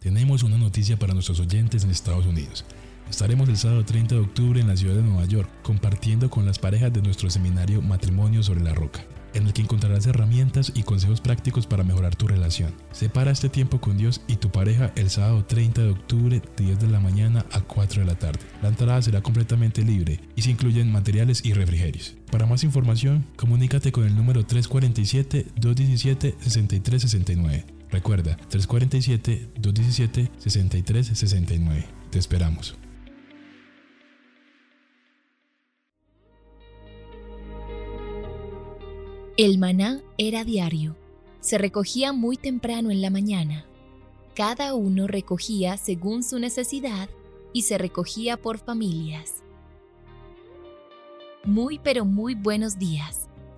Tenemos una noticia para nuestros oyentes en Estados Unidos. Estaremos el sábado 30 de octubre en la ciudad de Nueva York compartiendo con las parejas de nuestro seminario Matrimonio sobre la Roca, en el que encontrarás herramientas y consejos prácticos para mejorar tu relación. Separa este tiempo con Dios y tu pareja el sábado 30 de octubre, 10 de la mañana a 4 de la tarde. La entrada será completamente libre y se incluyen materiales y refrigerios. Para más información, comunícate con el número 347-217-6369. Recuerda, 347-217-6369. Te esperamos. El maná era diario. Se recogía muy temprano en la mañana. Cada uno recogía según su necesidad y se recogía por familias. Muy pero muy buenos días.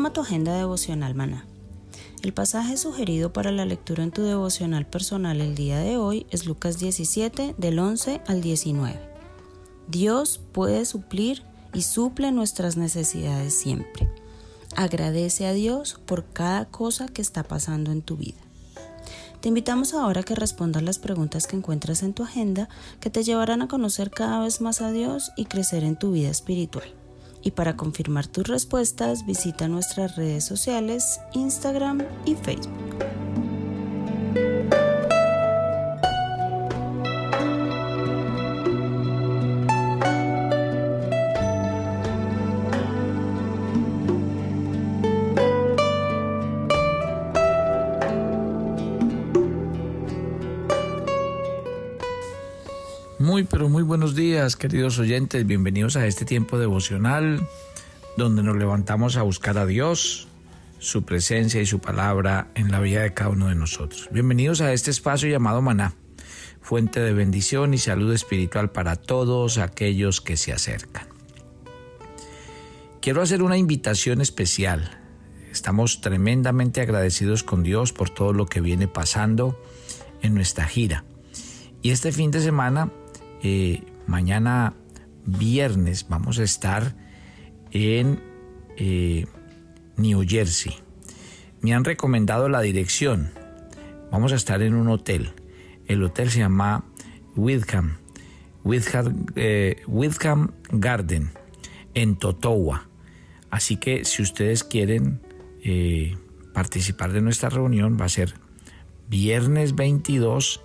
Toma tu agenda devocional maná. El pasaje sugerido para la lectura en tu devocional personal el día de hoy es Lucas 17 del 11 al 19. Dios puede suplir y suple nuestras necesidades siempre. Agradece a Dios por cada cosa que está pasando en tu vida. Te invitamos ahora a que respondas las preguntas que encuentras en tu agenda que te llevarán a conocer cada vez más a Dios y crecer en tu vida espiritual. Y para confirmar tus respuestas, visita nuestras redes sociales, Instagram y Facebook. Queridos oyentes. Bienvenidos a este tiempo devocional donde nos levantamos a buscar a Dios, su presencia y su palabra en la vida de cada uno de nosotros. Bienvenidos a este espacio llamado Maná, fuente de bendición y salud espiritual para todos aquellos que se acercan. Quiero hacer una invitación especial. Estamos tremendamente agradecidos con Dios por todo lo que viene pasando en nuestra gira. Y este fin de semana eh, mañana viernes vamos a estar en eh, New Jersey. Me han recomendado la dirección. Vamos a estar en un hotel. El hotel se llama Witham, Witham, eh, Garden, en Totowa. Así que si ustedes quieren participar de nuestra reunión, va a ser viernes 22,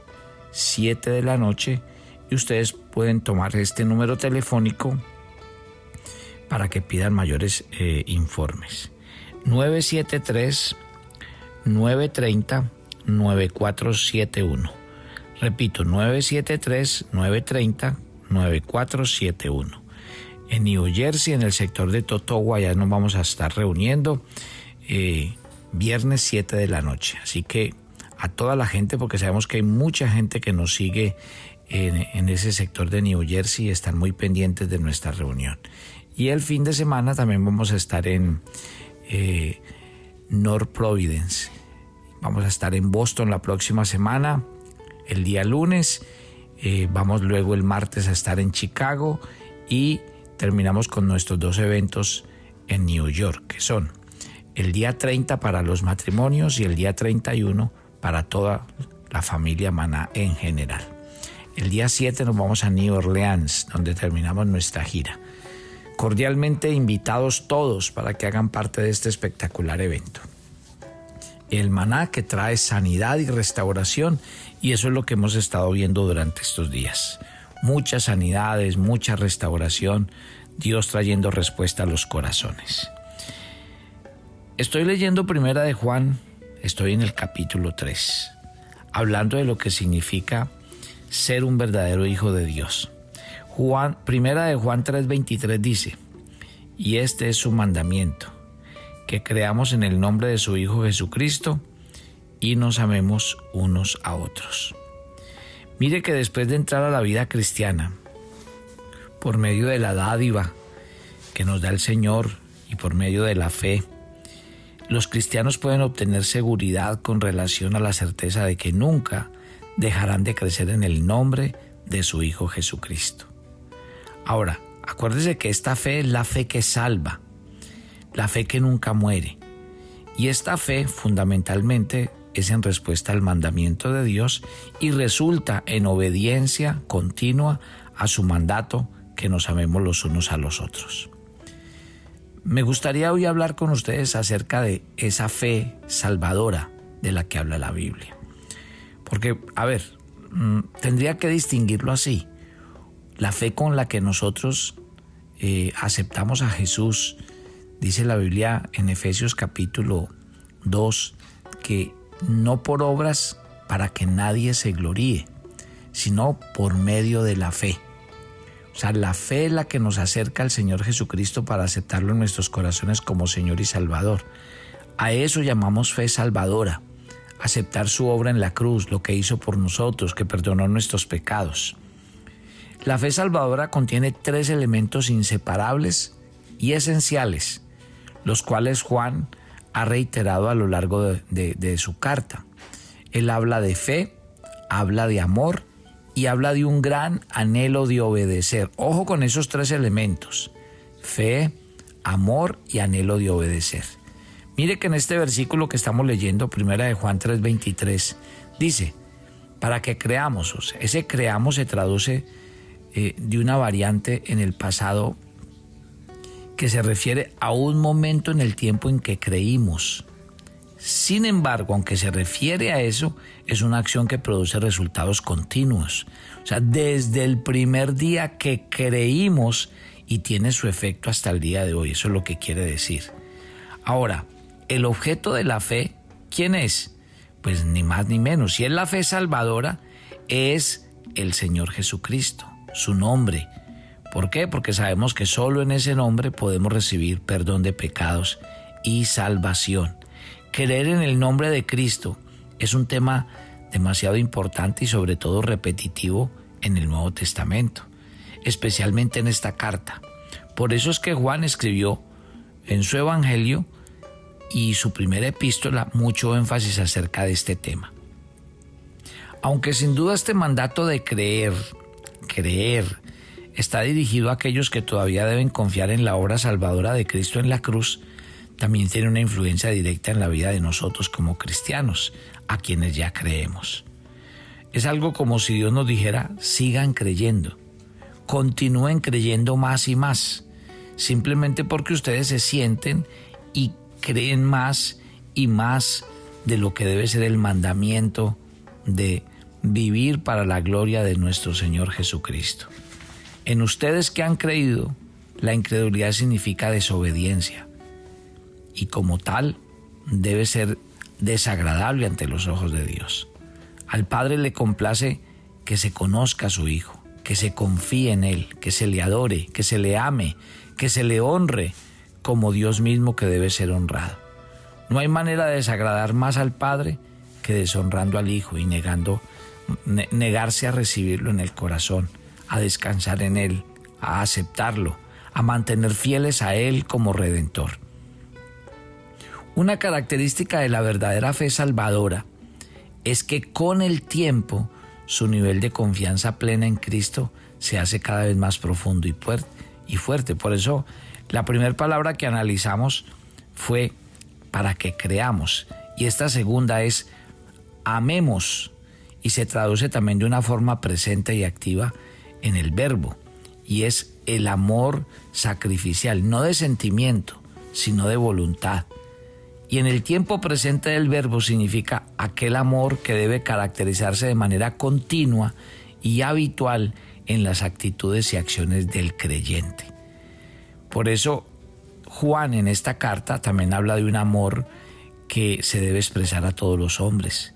7 de la noche y ustedes pueden tomar este número telefónico para que pidan mayores eh, informes. 973 930 9471. Repito, 973 930 9471. En New Jersey, en el sector de Totowa, ya nos vamos a estar reuniendo eh, viernes 7 de la noche. Así que a toda la gente, porque sabemos que hay mucha gente que nos sigue en, ese sector de New Jersey están muy pendientes de nuestra reunión. Y el fin de semana también vamos a estar en eh, North Providence. Vamos a estar en Boston la próxima semana, el día lunes. Eh, vamos luego el martes a estar en Chicago y terminamos con nuestros dos eventos en New York, que son el día 30 para los matrimonios y el día 31 para toda la familia Maná en general. El día 7 nos vamos a New Orleans, donde terminamos nuestra gira. Cordialmente invitados todos para que hagan parte de este espectacular evento. El maná que trae sanidad y restauración y eso es lo que hemos estado viendo durante estos días. muchas sanidades, mucha restauración, Dios trayendo respuesta a los corazones. Estoy leyendo Primera de Juan, estoy en el capítulo 3, hablando de lo que significa ser un verdadero hijo de Dios. Juan, Primera de Juan 3:23 dice, y este es su mandamiento, que creamos en el nombre de su Hijo Jesucristo y nos amemos unos a otros. Mire que después de entrar a la vida cristiana, por medio de la dádiva que nos da el Señor y por medio de la fe, los cristianos pueden obtener seguridad con relación a la certeza de que nunca dejarán de crecer en el nombre de su Hijo Jesucristo. Ahora, acuérdese que esta fe es la fe que salva, la fe que nunca muere. Y esta fe fundamentalmente es en respuesta al mandamiento de Dios y resulta en obediencia continua a su mandato que nos amemos los unos a los otros. Me gustaría hoy hablar con ustedes acerca de esa fe salvadora de la que habla la Biblia. Porque, a ver, mm, tendría que distinguirlo así. La fe con la que nosotros eh, aceptamos a Jesús, dice la Biblia en Efesios capítulo 2, que no por obras para que nadie se gloríe, sino por medio de la fe. O sea, la fe es la que nos acerca al Señor Jesucristo para aceptarlo en nuestros corazones como Señor y Salvador. A eso llamamos fe salvadora, aceptar su obra en la cruz, lo que hizo por nosotros, que perdonó nuestros pecados. La fe salvadora contiene tres elementos inseparables y esenciales, los cuales Juan ha reiterado a lo largo de, su carta. Él habla de fe, habla de amor y habla de un gran anhelo de obedecer. Ojo con esos tres elementos, fe, amor y anhelo de obedecer. Mire que en este versículo que estamos leyendo, primera de Juan 3:23, dice, para que creamos, ese creamos se traduce eh, de una variante en el pasado que se refiere a un momento en el tiempo en que creímos. Sin embargo, aunque se refiere a eso, es una acción que produce resultados continuos. O sea, desde el primer día que creímos y tiene su efecto hasta el día de hoy. Eso es lo que quiere decir. Ahora, el objeto de la fe, ¿quién es? Pues ni más ni menos. Si es la fe salvadora, es el Señor Jesucristo, su nombre. ¿Por qué? Porque sabemos que solo en ese nombre podemos recibir perdón de pecados y salvación. Creer en el nombre de Cristo es un tema demasiado importante y sobre todo repetitivo en el Nuevo Testamento, especialmente en esta carta. Por eso es que Juan escribió en su Evangelio y su primera epístola mucho énfasis acerca de este tema. Aunque sin duda este mandato de creer, creer, está dirigido a aquellos que todavía deben confiar en la obra salvadora de Cristo en la cruz, también tiene una influencia directa en la vida de nosotros como cristianos, a quienes ya creemos. Es algo como si Dios nos dijera, sigan creyendo, continúen creyendo más y más, simplemente porque ustedes se sienten y creen más y más de lo que debe ser el mandamiento de vivir para la gloria de nuestro Señor Jesucristo. En ustedes que han creído, la incredulidad significa desobediencia y como tal debe ser desagradable ante los ojos de Dios. Al Padre le complace que se conozca a su Hijo, que se confíe en Él, que se le adore, que se le ame, que se le honre como Dios mismo que debe ser honrado. No hay manera de desagradar más al Padre que deshonrando al Hijo y negando, negarse a recibirlo en el corazón, a descansar en Él, a aceptarlo, a mantener fieles a Él como Redentor. Una característica de la verdadera fe salvadora es que con el tiempo su nivel de confianza plena en Cristo se hace cada vez más profundo y fuerte. Por eso la primera palabra que analizamos fue para que creamos y esta segunda es amemos y se traduce también de una forma presente y activa en el verbo y es el amor sacrificial, no de sentimiento, sino de voluntad. Y en el tiempo presente del verbo significa aquel amor que debe caracterizarse de manera continua y habitual en las actitudes y acciones del creyente. Por eso Juan en esta carta también habla de un amor que se debe expresar a todos los hombres,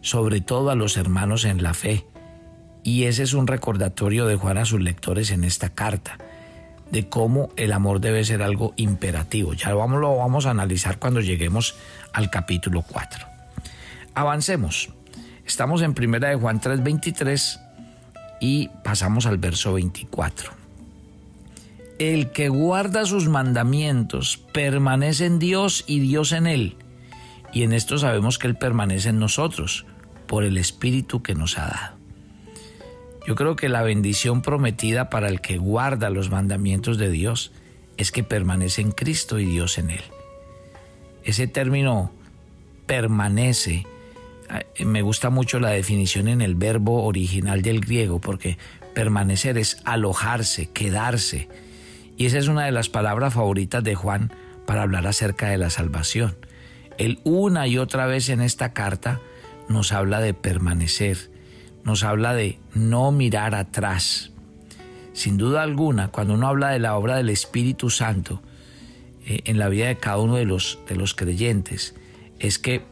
sobre todo a los hermanos en la fe. Y ese es un recordatorio de Juan a sus lectores en esta carta, de cómo el amor debe ser algo imperativo. Ya lo vamos, a analizar cuando lleguemos al capítulo 4. Avancemos. Estamos en primera de Juan 3:23 y pasamos al verso 24. El que guarda sus mandamientos permanece en Dios y Dios en él. Y en esto sabemos que Él permanece en nosotros por el Espíritu que nos ha dado. Yo creo que la bendición prometida para el que guarda los mandamientos de Dios es que permanece en Cristo y Dios en Él. Ese término permanece, eh, me gusta mucho la definición en el verbo original del griego, porque permanecer es alojarse, quedarse. Y esa es una de las palabras favoritas de Juan para hablar acerca de la salvación. Él una y otra vez en esta carta nos habla de permanecer, nos habla de no mirar atrás. Sin duda alguna, cuando uno habla de la obra del Espíritu Santo eh, en la vida de cada uno de los, de los creyentes, es que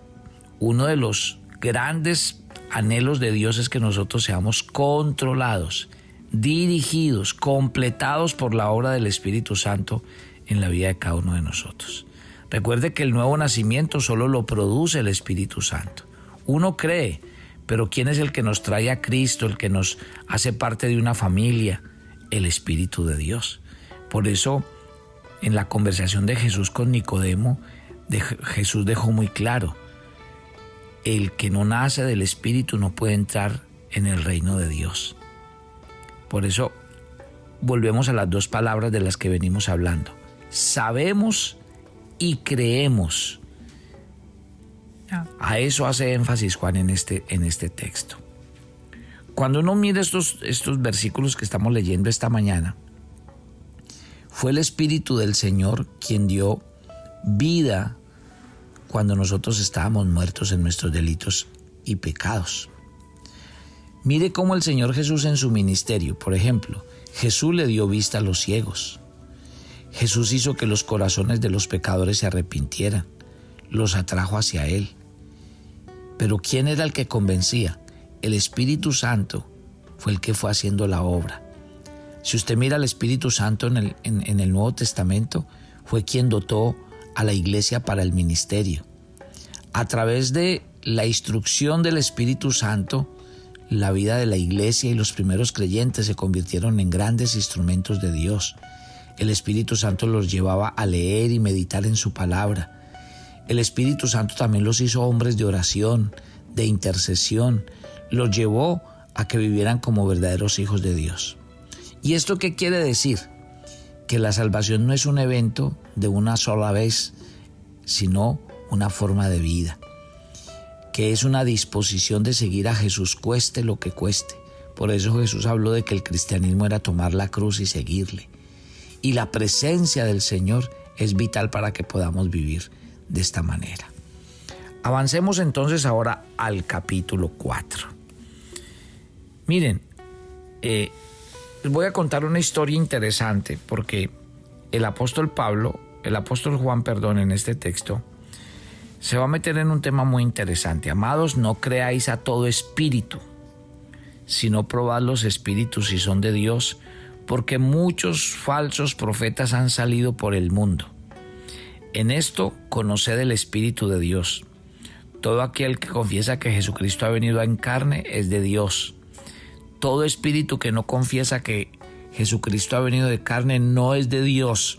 uno de los grandes anhelos de Dios es que nosotros seamos controlados, dirigidos, completados por la obra del Espíritu Santo en la vida de cada uno de nosotros. Recuerde que el nuevo nacimiento solo lo produce el Espíritu Santo. Uno cree, pero ¿quién es el que nos trae a Cristo, el que nos hace parte de una familia? El Espíritu de Dios. Por eso, en la conversación de Jesús con Nicodemo, Jesús dejó muy claro, el que no nace del Espíritu no puede entrar en el reino de Dios. Por eso volvemos a las dos palabras de las que venimos hablando. Sabemos y creemos. Ah. A eso hace énfasis Juan en este, en este texto. Cuando uno mira estos, estos versículos que estamos leyendo esta mañana, fue el Espíritu del Señor quien dio vida cuando nosotros estábamos muertos en nuestros delitos y pecados. Mire cómo el Señor Jesús en su ministerio, por ejemplo, Jesús le dio vista a los ciegos, Jesús hizo que los corazones de los pecadores se arrepintieran, los atrajo hacia Él. Pero ¿quién era el que convencía? El Espíritu Santo fue el que fue haciendo la obra. Si usted mira al Espíritu Santo en el, en el Nuevo Testamento, fue quien dotó a la iglesia para el ministerio. A través de la instrucción del Espíritu Santo, la vida de la iglesia y los primeros creyentes se convirtieron en grandes instrumentos de Dios. El Espíritu Santo los llevaba a leer y meditar en su palabra. El Espíritu Santo también los hizo hombres de oración, de intercesión, los llevó a que vivieran como verdaderos hijos de Dios. ¿Y esto qué quiere decir? Que la salvación no es un evento de una sola vez, sino una forma de vida, que es una disposición de seguir a Jesús cueste lo que cueste. Por eso Jesús habló de que el cristianismo era tomar la cruz y seguirle y la presencia del Señor es vital para que podamos vivir de esta manera. Avancemos entonces ahora al capítulo 4. Miren, eh, les voy a contar una historia interesante porque el apóstol Pablo, el apóstol Juan, perdón, en este texto, se va a meter en un tema muy interesante. Amados, no creáis a todo espíritu, sino probad los espíritus si son de Dios, porque muchos falsos profetas han salido por el mundo. En esto conoced el Espíritu de Dios. Todo aquel que confiesa que Jesucristo ha venido en carne es de Dios. Todo espíritu que no confiesa que Jesucristo ha venido de carne no es de Dios.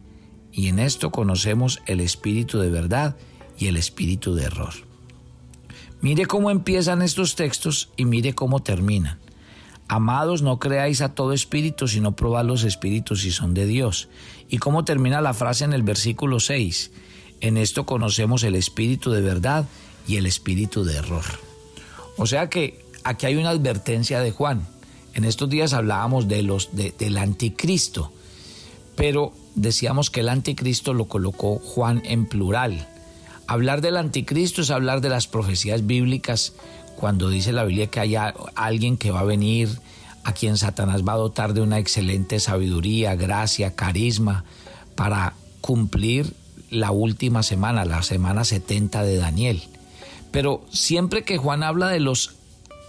y en esto conocemos el espíritu de verdad y el espíritu de error. Mire cómo empiezan estos textos y mire cómo terminan. Amados, no creáis a todo espíritu, sino probad los espíritus si son de Dios. ¿Y cómo termina la frase en el versículo 6? En esto conocemos el espíritu de verdad y el espíritu de error. O sea que aquí hay una advertencia de Juan. En estos días hablábamos de los, del anticristo, pero decíamos que el anticristo lo colocó Juan en plural. Hablar del anticristo es hablar de las profecías bíblicas cuando dice la Biblia que hay alguien que va a venir a quien Satanás va a dotar de una excelente sabiduría, gracia, carisma para cumplir la última semana, la semana 70 de Daniel. Pero siempre que Juan habla de los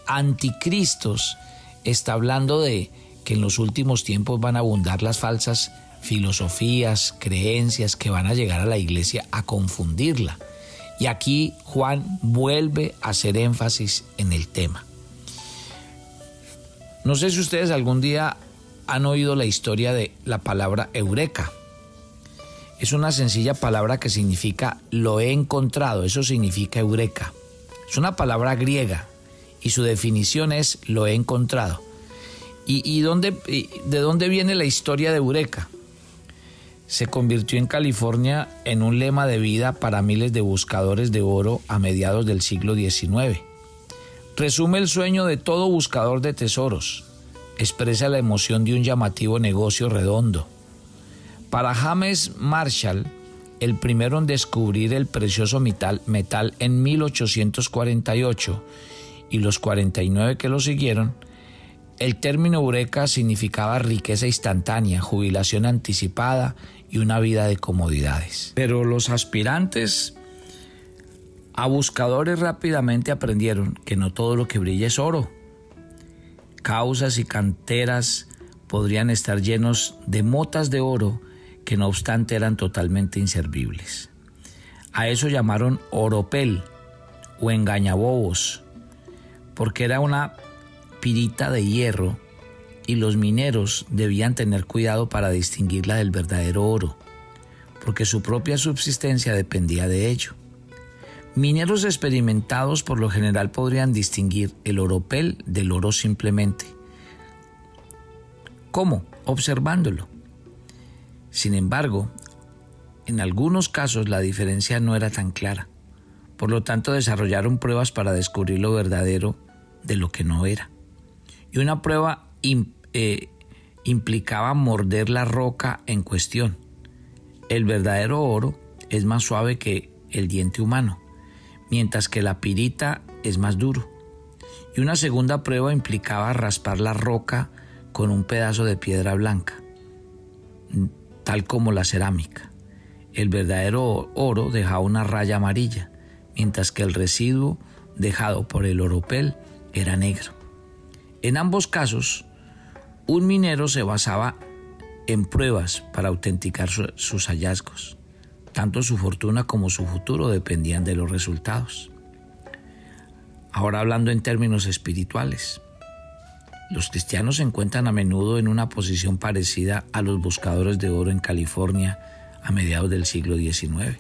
anticristos, está hablando de que en los últimos tiempos van a abundar las falsas filosofías, creencias que van a llegar a la iglesia a confundirla. Y aquí Juan vuelve a hacer énfasis en el tema. No sé si ustedes algún día han oído la historia de la palabra eureka. Es una sencilla palabra que significa lo he encontrado, eso significa eureka. Es una palabra griega y su definición es lo he encontrado. ¿Y, dónde, de dónde viene la historia de Eureka? Se convirtió en California en un lema de vida para miles de buscadores de oro a mediados del siglo XIX. Resume el sueño de todo buscador de tesoros. Expresa la emoción de un llamativo negocio redondo. Para James Marshall, el primero en descubrir el precioso metal, en 1848 y los 49 que lo siguieron, el término eureka significaba riqueza instantánea, jubilación anticipada y una vida de comodidades. Pero los aspirantes a buscadores rápidamente aprendieron que no todo lo que brilla es oro. Causas y canteras podrían estar llenos de motas de oro que no obstante eran totalmente inservibles. A eso llamaron oropel o engañabobos, porque era una pirita de hierro y los mineros debían tener cuidado para distinguirla del verdadero oro, porque su propia subsistencia dependía de ello. Mineros experimentados por lo general podrían distinguir el oropel del oro simplemente. ¿Cómo? Observándolo. Sin embargo, en algunos casos la diferencia no era tan clara. Por lo tanto, desarrollaron pruebas para descubrir lo verdadero de lo que no era. Y una prueba eh, implicaba morder la roca en cuestión. El verdadero oro es más suave que el diente humano, mientras que la pirita es más duro. Y una segunda prueba implicaba raspar la roca con un pedazo de piedra blanca, tal como la cerámica. El verdadero oro dejaba una raya amarilla, mientras que el residuo dejado por el oropel era negro. En ambos casos, un minero se basaba en pruebas para autenticar sus hallazgos. Tanto su fortuna como su futuro dependían de los resultados. Ahora hablando en términos espirituales, los cristianos se encuentran a menudo en una posición parecida a los buscadores de oro en California a mediados del siglo XIX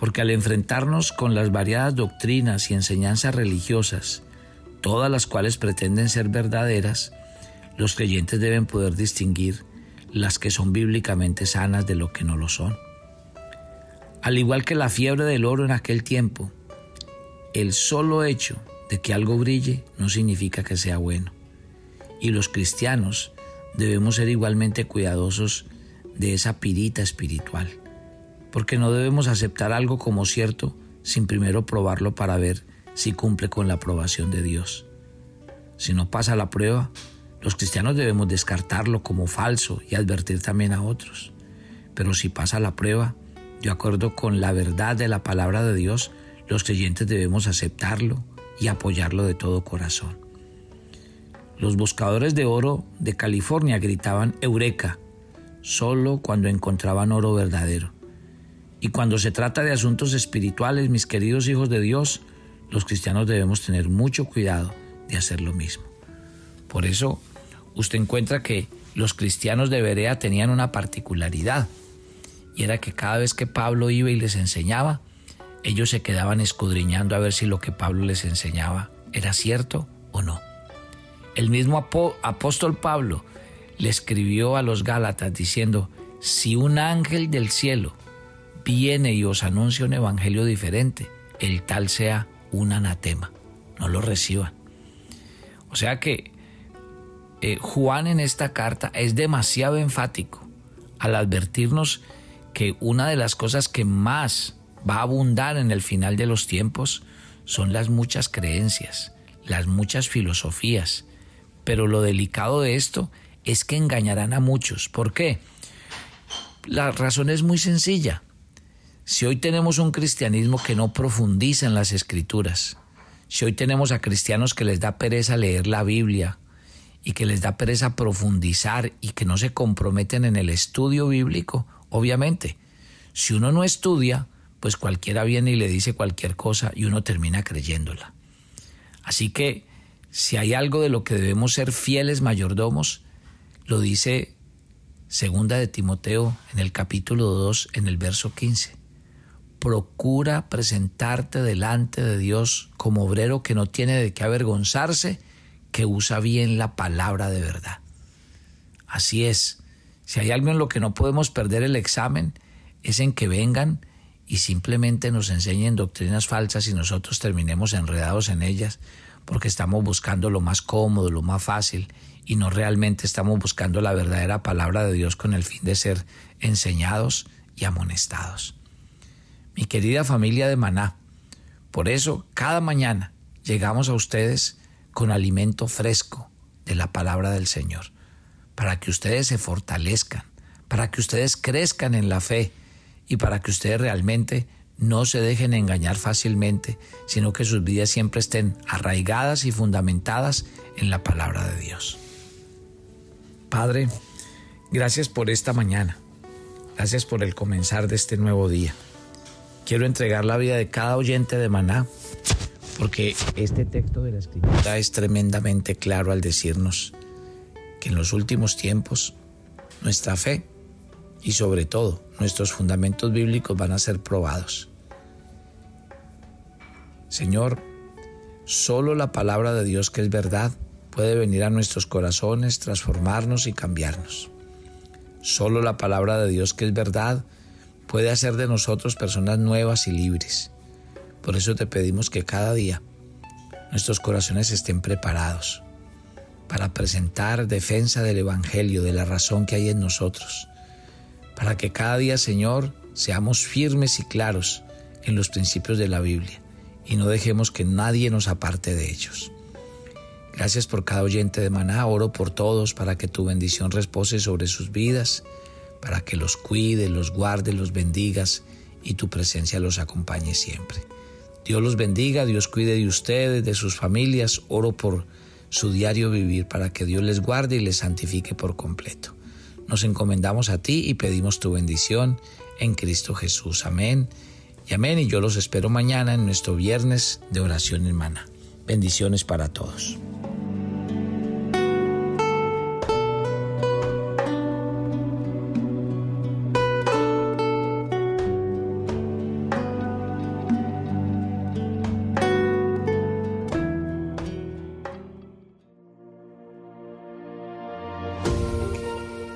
porque al enfrentarnos con las variadas doctrinas y enseñanzas religiosas, todas las cuales pretenden ser verdaderas, los creyentes deben poder distinguir las que son bíblicamente sanas de lo que no lo son. Al igual que la fiebre del oro en aquel tiempo, el solo hecho de que algo brille no significa que sea bueno. Y los cristianos debemos ser igualmente cuidadosos de esa pirita espiritual porque no debemos aceptar algo como cierto sin primero probarlo para ver si cumple con la aprobación de Dios. Si no pasa la prueba, los cristianos debemos descartarlo como falso y advertir también a otros. Pero si pasa la prueba, de acuerdo con la verdad de la palabra de Dios, los creyentes debemos aceptarlo y apoyarlo de todo corazón. Los buscadores de oro de California gritaban Eureka solo cuando encontraban oro verdadero. Y cuando se trata de asuntos espirituales, mis queridos hijos de Dios, los cristianos debemos tener mucho cuidado de hacer lo mismo. Por eso, usted encuentra que los cristianos de Berea tenían una particularidad, y era que cada vez que Pablo iba y les enseñaba, ellos se quedaban escudriñando a ver si lo que Pablo les enseñaba era cierto o no. El mismo apóstol Pablo le escribió a los Gálatas diciendo, si un ángel del cielo viene y os anuncia un evangelio diferente, el tal sea un anatema, no lo reciban. O sea que eh, Juan en esta carta es demasiado enfático al advertirnos que una de las cosas que más va a abundar en el final de los tiempos son las muchas creencias, las muchas filosofías. Pero lo delicado de esto es que engañarán a muchos. ¿Por qué? La razón es muy sencilla. Si hoy tenemos un cristianismo que no profundiza en las escrituras, si hoy tenemos a cristianos que les da pereza leer la Biblia y que les da pereza profundizar y que no se comprometen en el estudio bíblico, obviamente, si uno no estudia, pues cualquiera viene y le dice cualquier cosa y uno termina creyéndola. Así que si hay algo de lo que debemos ser fieles mayordomos, lo dice segunda de Timoteo en el capítulo 2 en el verso 15. Procura presentarte delante de Dios como obrero que no tiene de qué avergonzarse, que usa bien la palabra de verdad. Así es, si hay algo en lo que no podemos perder el examen, es en que vengan y simplemente nos enseñen doctrinas falsas y nosotros terminemos enredados en ellas porque estamos buscando lo más cómodo, lo más fácil y no realmente estamos buscando la verdadera palabra de Dios con el fin de ser enseñados y amonestados. Mi querida familia de Maná, por eso cada mañana llegamos a ustedes con alimento fresco de la palabra del Señor, para que ustedes se fortalezcan, para que ustedes crezcan en la fe, y para que ustedes realmente no se dejen engañar fácilmente, sino que sus vidas siempre estén arraigadas y fundamentadas en la palabra de Dios. Padre, gracias por esta mañana. Gracias por el comenzar de este nuevo día. Quiero entregar la vida de cada oyente de Maná, porque este texto de la Escritura es tremendamente claro al decirnos que en los últimos tiempos nuestra fe y sobre todo nuestros fundamentos bíblicos van a ser probados. Señor, solo la palabra de Dios que es verdad puede venir a nuestros corazones, transformarnos y cambiarnos. Solo la palabra de Dios que es verdad puede hacer de nosotros personas nuevas y libres. Por eso te pedimos que cada día nuestros corazones estén preparados para presentar defensa del Evangelio, de la razón que hay en nosotros para que cada día, Señor, seamos firmes y claros en los principios de la Biblia y no dejemos que nadie nos aparte de ellos. Gracias por cada oyente de Maná, oro por todos para que tu bendición repose sobre sus vidas, para que los cuide, los guarde, los bendigas y tu presencia los acompañe siempre. Dios los bendiga, Dios cuide de ustedes, de sus familias, oro por su diario vivir para que Dios les guarde y les santifique por completo. Nos encomendamos a ti y pedimos tu bendición en Cristo Jesús. Amén. Y amén. Y yo los espero mañana en nuestro viernes de oración hermana. Bendiciones para todos.